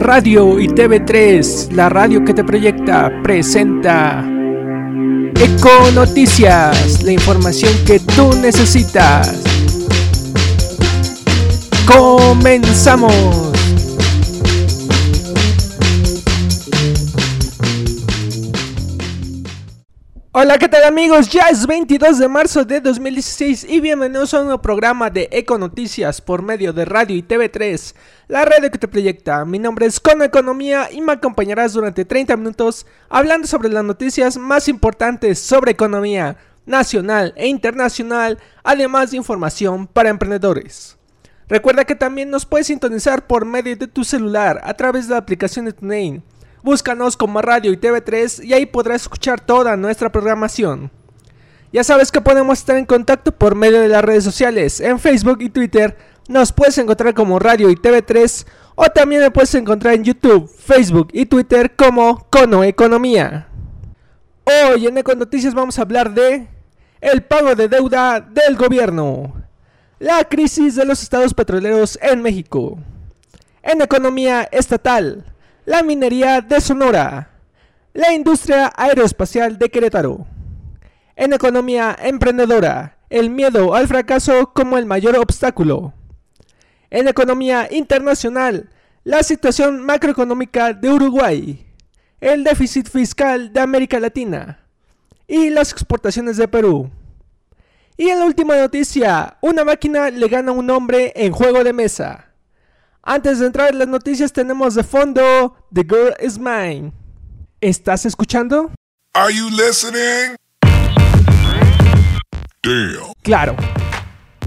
Radio y TV3, la radio que te proyecta, presenta Eco Noticias, la información que tú necesitas. Comenzamos. Hola, ¿qué tal amigos? Ya es 22 de marzo de 2016 y bienvenidos a un nuevo programa de Eco Noticias por medio de Radio y TV3, la radio que te proyecta. Mi nombre es Cono Economía y me acompañarás durante 30 minutos hablando sobre las noticias más importantes sobre economía nacional e internacional, además de información para emprendedores. Recuerda que también nos puedes sintonizar por medio de tu celular a través de la aplicación de TuneIn Búscanos como Radio y TV3 y ahí podrás escuchar toda nuestra programación. Ya sabes que podemos estar en contacto por medio de las redes sociales. En Facebook y Twitter nos puedes encontrar como Radio y TV3 o también me puedes encontrar en YouTube, Facebook y Twitter como Cono Economía. Hoy en Eco Noticias vamos a hablar de el pago de deuda del gobierno, la crisis de los estados petroleros en México, en economía estatal, la minería de Sonora, la industria aeroespacial de Querétaro. En economía emprendedora, el miedo al fracaso como el mayor obstáculo. En economía internacional, la situación macroeconómica de Uruguay, el déficit fiscal de América Latina y las exportaciones de Perú. Y en la última noticia, una máquina le gana a un hombre en juego de mesa. Antes de entrar en las noticias tenemos de fondo The Girl Is Mine. ¿Estás escuchando? Are you listening? Damn. Claro.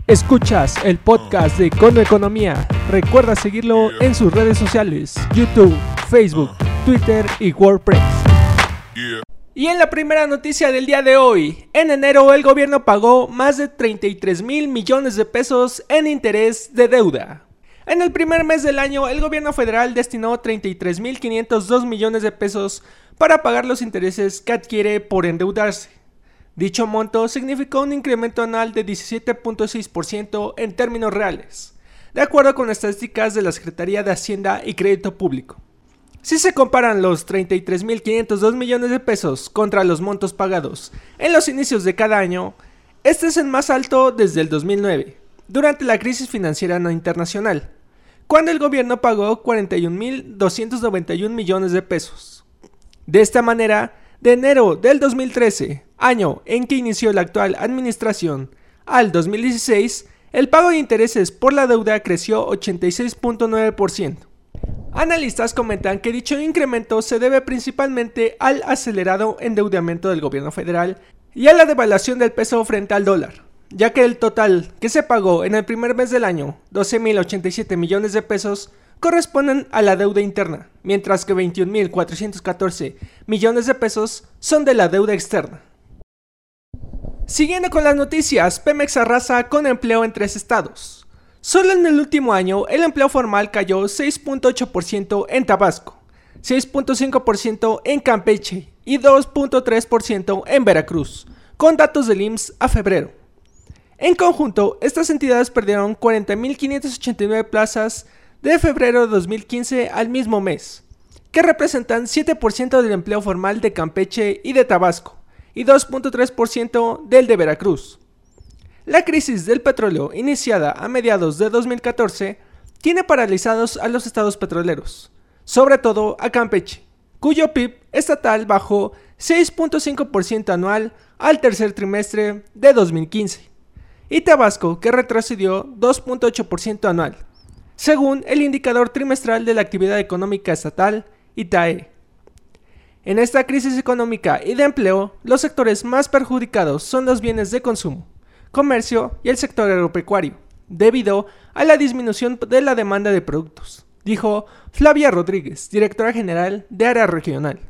Escuchas el podcast de Cono Economía. Recuerda seguirlo en sus redes sociales, YouTube, Facebook, Twitter y WordPress. Y en la primera noticia del día de hoy, en enero el gobierno pagó más de 33 mil millones de pesos en interés de deuda. En el primer mes del año, el gobierno federal destinó 33.502 millones de pesos para pagar los intereses que adquiere por endeudarse. Dicho monto significó un incremento anual de 17.6% en términos reales, de acuerdo con estadísticas de la Secretaría de Hacienda y Crédito Público. Si se comparan los 33.502 millones de pesos contra los montos pagados en los inicios de cada año, este es el más alto desde el 2009 durante la crisis financiera no internacional, cuando el gobierno pagó 41.291 millones de pesos. De esta manera, de enero del 2013, año en que inició la actual administración, al 2016, el pago de intereses por la deuda creció 86.9%. Analistas comentan que dicho incremento se debe principalmente al acelerado endeudamiento del gobierno federal y a la devaluación del peso frente al dólar ya que el total que se pagó en el primer mes del año, 12.087 millones de pesos, corresponden a la deuda interna, mientras que 21.414 millones de pesos son de la deuda externa. Siguiendo con las noticias, Pemex arrasa con empleo en tres estados. Solo en el último año, el empleo formal cayó 6.8% en Tabasco, 6.5% en Campeche y 2.3% en Veracruz, con datos del IMSS a febrero. En conjunto, estas entidades perdieron 40.589 plazas de febrero de 2015 al mismo mes, que representan 7% del empleo formal de Campeche y de Tabasco, y 2.3% del de Veracruz. La crisis del petróleo, iniciada a mediados de 2014, tiene paralizados a los estados petroleros, sobre todo a Campeche, cuyo PIB estatal bajó 6.5% anual al tercer trimestre de 2015 y Tabasco, que retrocedió 2.8% anual, según el indicador trimestral de la actividad económica estatal, ITAE. En esta crisis económica y de empleo, los sectores más perjudicados son los bienes de consumo, comercio y el sector agropecuario, debido a la disminución de la demanda de productos, dijo Flavia Rodríguez, directora general de Área Regional.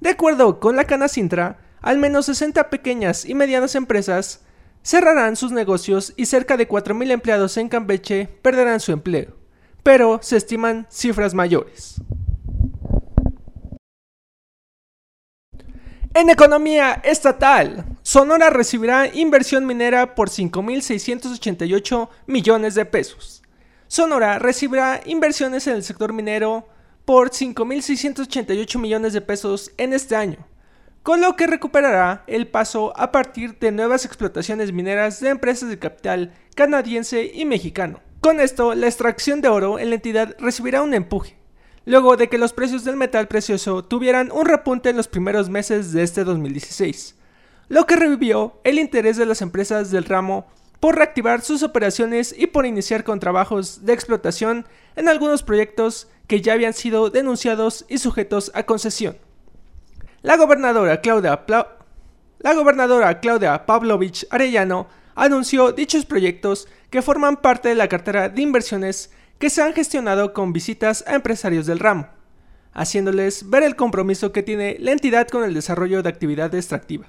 De acuerdo con la Canacintra, al menos 60 pequeñas y medianas empresas cerrarán sus negocios y cerca de 4.000 empleados en Campeche perderán su empleo, pero se estiman cifras mayores. En economía estatal, Sonora recibirá inversión minera por 5.688 millones de pesos. Sonora recibirá inversiones en el sector minero por 5.688 millones de pesos en este año, con lo que recuperará el paso a partir de nuevas explotaciones mineras de empresas de capital canadiense y mexicano. Con esto, la extracción de oro en la entidad recibirá un empuje, luego de que los precios del metal precioso tuvieran un repunte en los primeros meses de este 2016, lo que revivió el interés de las empresas del ramo por reactivar sus operaciones y por iniciar con trabajos de explotación en algunos proyectos que ya habían sido denunciados y sujetos a concesión. La gobernadora Claudia, la gobernadora Claudia Pavlovich Arellano anunció dichos proyectos que forman parte de la cartera de inversiones que se han gestionado con visitas a empresarios del ramo, haciéndoles ver el compromiso que tiene la entidad con el desarrollo de actividad extractiva,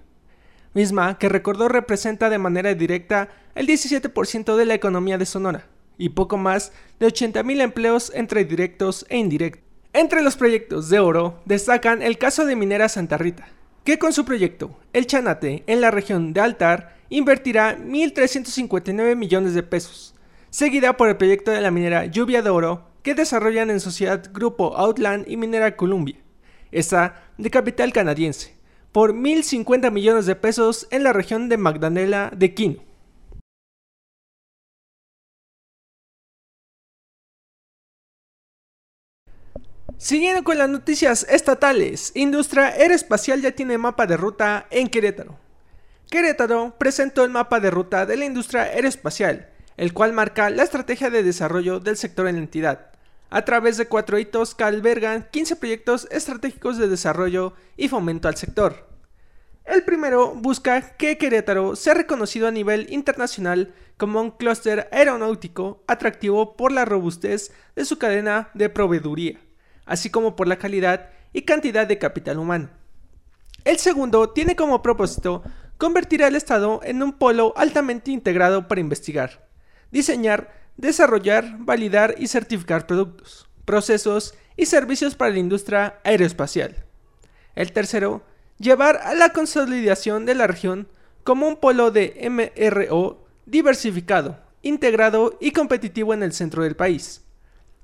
misma que recordó representa de manera directa el 17% de la economía de Sonora y poco más de 80.000 empleos entre directos e indirectos. Entre los proyectos de oro destacan el caso de Minera Santa Rita, que con su proyecto El Chanate en la región de Altar invertirá 1.359 millones de pesos, seguida por el proyecto de la minera Lluvia de Oro que desarrollan en sociedad Grupo Outland y Minera Columbia, esta de capital canadiense, por 1.050 millones de pesos en la región de Magdalena de Quino. Siguiendo con las noticias estatales, Industria Aeroespacial ya tiene mapa de ruta en Querétaro. Querétaro presentó el mapa de ruta de la industria aeroespacial, el cual marca la estrategia de desarrollo del sector en la entidad, a través de cuatro hitos que albergan 15 proyectos estratégicos de desarrollo y fomento al sector. El primero busca que Querétaro sea reconocido a nivel internacional como un clúster aeronáutico atractivo por la robustez de su cadena de proveeduría así como por la calidad y cantidad de capital humano. El segundo tiene como propósito convertir al Estado en un polo altamente integrado para investigar, diseñar, desarrollar, validar y certificar productos, procesos y servicios para la industria aeroespacial. El tercero, llevar a la consolidación de la región como un polo de MRO diversificado, integrado y competitivo en el centro del país.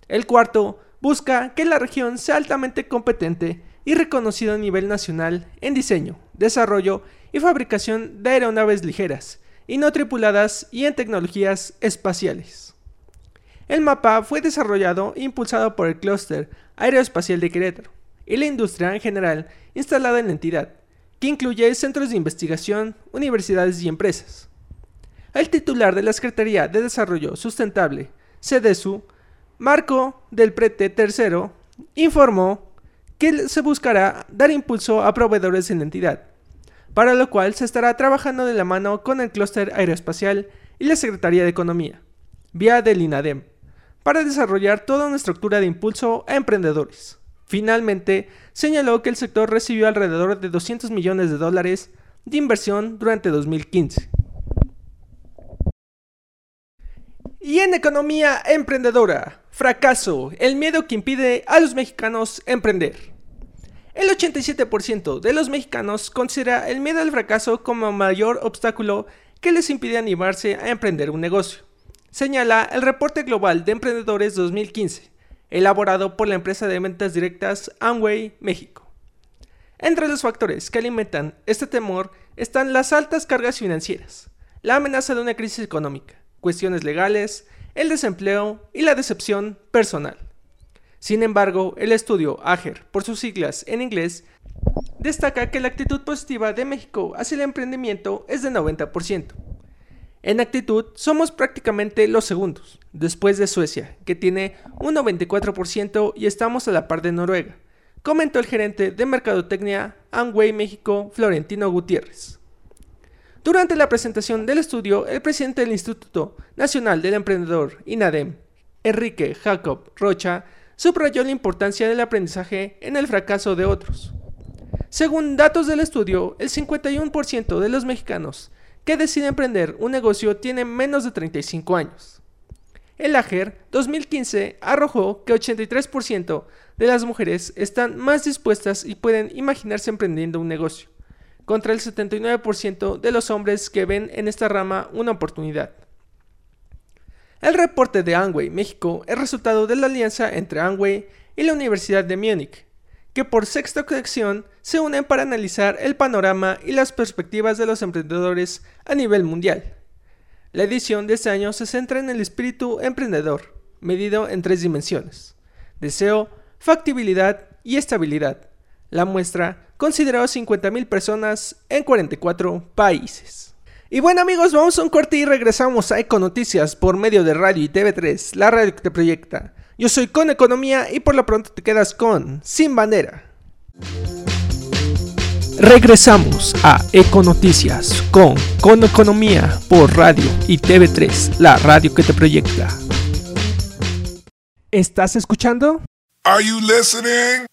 El cuarto, busca que la región sea altamente competente y reconocido a nivel nacional en diseño, desarrollo y fabricación de aeronaves ligeras y no tripuladas y en tecnologías espaciales. El mapa fue desarrollado e impulsado por el Clúster Aeroespacial de Querétaro y la industria en general instalada en la entidad, que incluye centros de investigación, universidades y empresas. El titular de la Secretaría de Desarrollo Sustentable, CDSU, Marco del Prete III informó que se buscará dar impulso a proveedores en la entidad, para lo cual se estará trabajando de la mano con el clúster aeroespacial y la Secretaría de Economía, vía del INADEM, para desarrollar toda una estructura de impulso a emprendedores. Finalmente, señaló que el sector recibió alrededor de 200 millones de dólares de inversión durante 2015. Y en economía emprendedora, fracaso, el miedo que impide a los mexicanos emprender. El 87% de los mexicanos considera el miedo al fracaso como mayor obstáculo que les impide animarse a emprender un negocio, señala el reporte global de emprendedores 2015, elaborado por la empresa de ventas directas Amway México. Entre los factores que alimentan este temor están las altas cargas financieras, la amenaza de una crisis económica, cuestiones legales, el desempleo y la decepción personal. Sin embargo, el estudio AGER, por sus siglas en inglés, destaca que la actitud positiva de México hacia el emprendimiento es de 90%. En actitud somos prácticamente los segundos, después de Suecia, que tiene un 94% y estamos a la par de Noruega, comentó el gerente de Mercadotecnia Amway México, Florentino Gutiérrez. Durante la presentación del estudio, el presidente del Instituto Nacional del Emprendedor, INADEM, Enrique Jacob Rocha, subrayó la importancia del aprendizaje en el fracaso de otros. Según datos del estudio, el 51% de los mexicanos que deciden emprender un negocio tienen menos de 35 años. El AGER 2015 arrojó que 83% de las mujeres están más dispuestas y pueden imaginarse emprendiendo un negocio contra el 79% de los hombres que ven en esta rama una oportunidad. El reporte de Amway México es resultado de la alianza entre Amway y la Universidad de Múnich, que por sexta ocasión se unen para analizar el panorama y las perspectivas de los emprendedores a nivel mundial. La edición de este año se centra en el espíritu emprendedor, medido en tres dimensiones, deseo, factibilidad y estabilidad. La muestra consideró 50.000 personas en 44 países. Y bueno amigos, vamos a un corte y regresamos a Econoticias por medio de Radio y TV3, la radio que te proyecta. Yo soy Con Economía y por lo pronto te quedas con Sin Bandera. Regresamos a Econoticias con Con Economía por Radio y TV3, la radio que te proyecta. ¿Estás escuchando? Are you listening?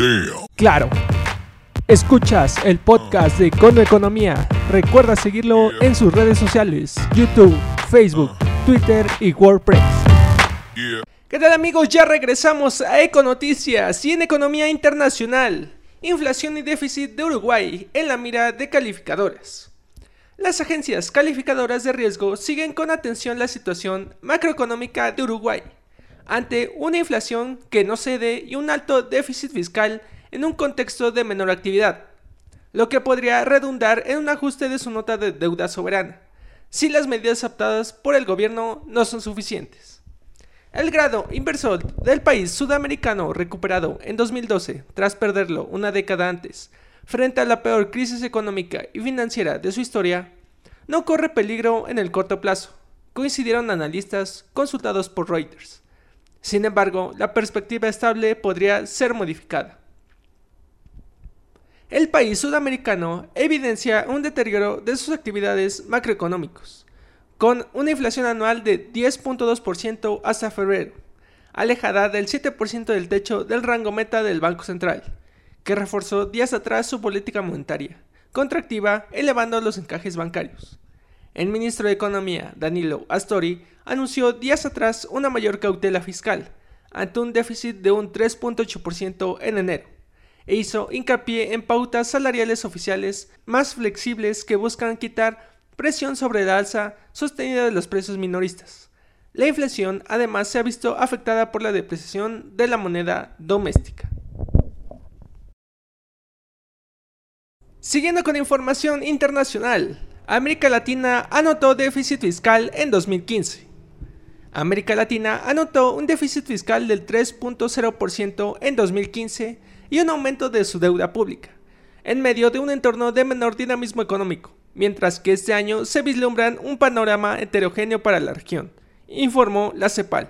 Damn. Claro. Escuchas el podcast de Cono Economía. Recuerda seguirlo en sus redes sociales, YouTube, Facebook, Twitter y WordPress. Yeah. ¿Qué tal amigos? Ya regresamos a Econoticias y en Economía Internacional. Inflación y déficit de Uruguay en la mira de calificadoras. Las agencias calificadoras de riesgo siguen con atención la situación macroeconómica de Uruguay, ante una inflación que no cede y un alto déficit fiscal en un contexto de menor actividad, lo que podría redundar en un ajuste de su nota de deuda soberana, si las medidas adoptadas por el gobierno no son suficientes. El grado inversor del país sudamericano recuperado en 2012, tras perderlo una década antes, frente a la peor crisis económica y financiera de su historia, no corre peligro en el corto plazo, coincidieron analistas consultados por Reuters. Sin embargo, la perspectiva estable podría ser modificada. El país sudamericano evidencia un deterioro de sus actividades macroeconómicos, con una inflación anual de 10.2% hasta febrero, alejada del 7% del techo del rango meta del Banco Central, que reforzó días atrás su política monetaria, contractiva, elevando los encajes bancarios. El ministro de Economía, Danilo Astori, anunció días atrás una mayor cautela fiscal, ante un déficit de un 3.8% en enero, e hizo hincapié en pautas salariales oficiales más flexibles que buscan quitar presión sobre la alza sostenida de los precios minoristas. La inflación además se ha visto afectada por la depreciación de la moneda doméstica. Siguiendo con información internacional, América Latina anotó déficit fiscal en 2015. América Latina anotó un déficit fiscal del 3.0% en 2015 y un aumento de su deuda pública, en medio de un entorno de menor dinamismo económico, mientras que este año se vislumbran un panorama heterogéneo para la región, informó la CEPAL.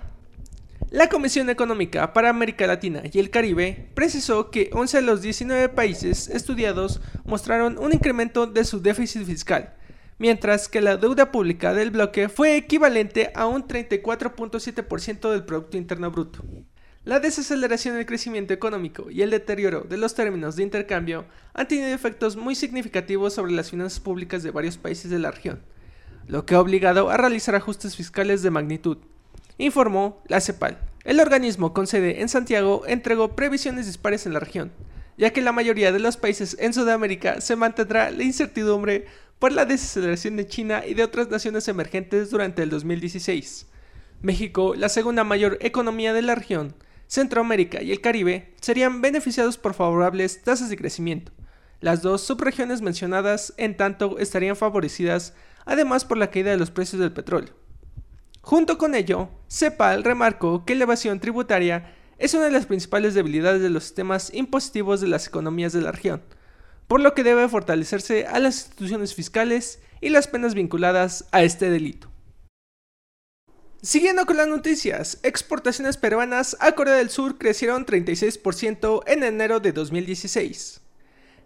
La Comisión Económica para América Latina y el Caribe precisó que 11 de los 19 países estudiados mostraron un incremento de su déficit fiscal, mientras que la deuda pública del bloque fue equivalente a un 34.7% del Producto Interno Bruto. La desaceleración del crecimiento económico y el deterioro de los términos de intercambio han tenido efectos muy significativos sobre las finanzas públicas de varios países de la región, lo que ha obligado a realizar ajustes fiscales de magnitud, informó la CEPAL. El organismo con sede en Santiago entregó previsiones dispares en la región, ya que la mayoría de los países en Sudamérica se mantendrá la incertidumbre por la desaceleración de China y de otras naciones emergentes durante el 2016. México, la segunda mayor economía de la región, Centroamérica y el Caribe serían beneficiados por favorables tasas de crecimiento. Las dos subregiones mencionadas, en tanto, estarían favorecidas además por la caída de los precios del petróleo. Junto con ello, CEPAL remarcó que la evasión tributaria es una de las principales debilidades de los sistemas impositivos de las economías de la región, por lo que debe fortalecerse a las instituciones fiscales y las penas vinculadas a este delito. Siguiendo con las noticias, exportaciones peruanas a Corea del Sur crecieron 36% en enero de 2016.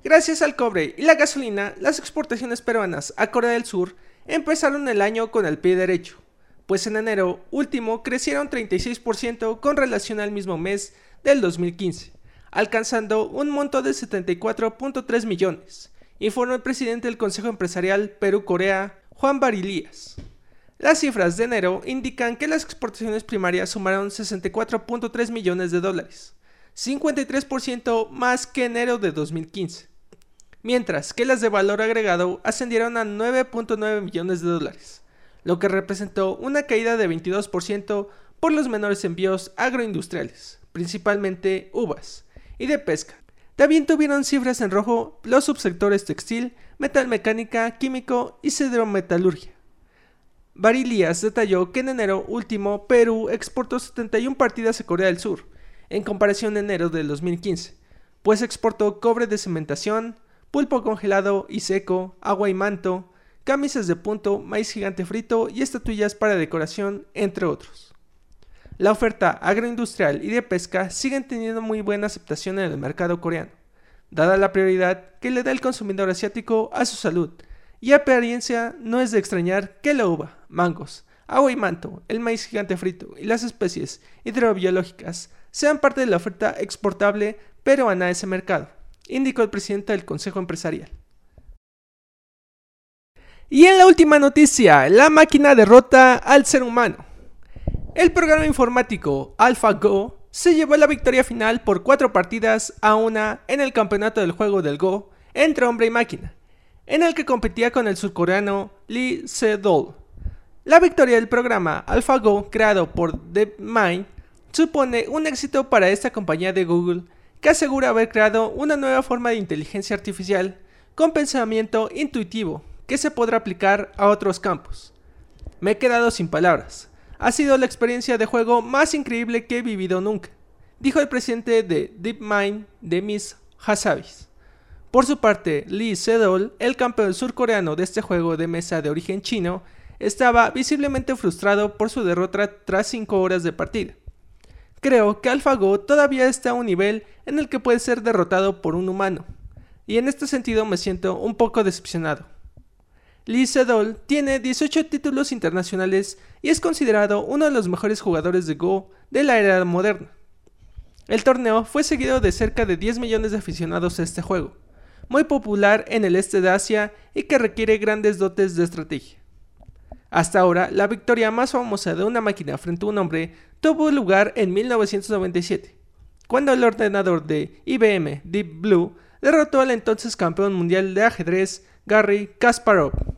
Gracias al cobre y la gasolina, las exportaciones peruanas a Corea del Sur empezaron el año con el pie derecho, pues en enero último crecieron 36% con relación al mismo mes del 2015, alcanzando un monto de 74.3 millones, informó el presidente del Consejo Empresarial Perú-Corea, Juan Barilías. Las cifras de enero indican que las exportaciones primarias sumaron 64.3 millones de dólares, 53% más que enero de 2015, mientras que las de valor agregado ascendieron a 9.9 millones de dólares, lo que representó una caída de 22% por los menores envíos agroindustriales, principalmente uvas, y de pesca. También tuvieron cifras en rojo los subsectores textil, metalmecánica, químico y cedrometalurgia. Barilías detalló que en enero último Perú exportó 71 partidas a Corea del Sur, en comparación a enero del 2015, pues exportó cobre de cementación, pulpo congelado y seco, agua y manto, camisas de punto, maíz gigante frito y estatuillas para decoración, entre otros. La oferta agroindustrial y de pesca siguen teniendo muy buena aceptación en el mercado coreano, dada la prioridad que le da el consumidor asiático a su salud, y apariencia no es de extrañar que la uva, mangos, agua y manto, el maíz gigante frito y las especies hidrobiológicas sean parte de la oferta exportable peruana a ese mercado, indicó el presidente del Consejo Empresarial. Y en la última noticia, la máquina derrota al ser humano. El programa informático AlphaGo se llevó la victoria final por cuatro partidas a una en el campeonato del juego del Go entre hombre y máquina, en el que competía con el surcoreano Lee Se-dol. La victoria del programa AlphaGo creado por DeepMind supone un éxito para esta compañía de Google que asegura haber creado una nueva forma de inteligencia artificial con pensamiento intuitivo que se podrá aplicar a otros campos. Me he quedado sin palabras. Ha sido la experiencia de juego más increíble que he vivido nunca, dijo el presidente de DeepMind, Demis Hassabis. Por su parte, Lee Sedol, el campeón surcoreano de este juego de mesa de origen chino, estaba visiblemente frustrado por su derrota tras 5 horas de partida. Creo que AlphaGo todavía está a un nivel en el que puede ser derrotado por un humano, y en este sentido me siento un poco decepcionado. Lee Sedol tiene 18 títulos internacionales y es considerado uno de los mejores jugadores de Go de la era moderna. El torneo fue seguido de cerca de 10 millones de aficionados a este juego, muy popular en el este de Asia y que requiere grandes dotes de estrategia. Hasta ahora, la victoria más famosa de una máquina frente a un hombre tuvo lugar en 1997, cuando el ordenador de IBM Deep Blue derrotó al entonces campeón mundial de ajedrez Garry Kasparov.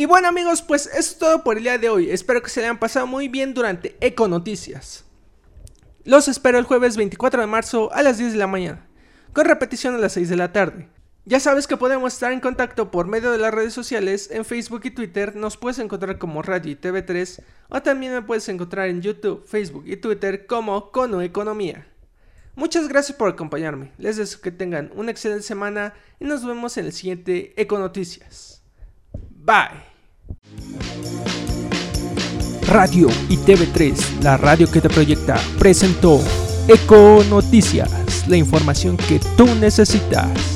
Y bueno amigos, pues eso es todo por el día de hoy. Espero que se hayan pasado muy bien durante Eco Noticias. Los espero el jueves 24 de marzo a las 10 de la mañana, con repetición a las 6 de la tarde. Ya sabes que podemos estar en contacto por medio de las redes sociales, en Facebook y Twitter nos puedes encontrar como Radio y TV3 o también me puedes encontrar en YouTube, Facebook y Twitter como Cono Economía. Muchas gracias por acompañarme, les deseo que tengan una excelente semana y nos vemos en el siguiente Eco Noticias. Bye. Radio y TV3, la radio que te proyecta, presentó Eco Noticias, la información que tú necesitas.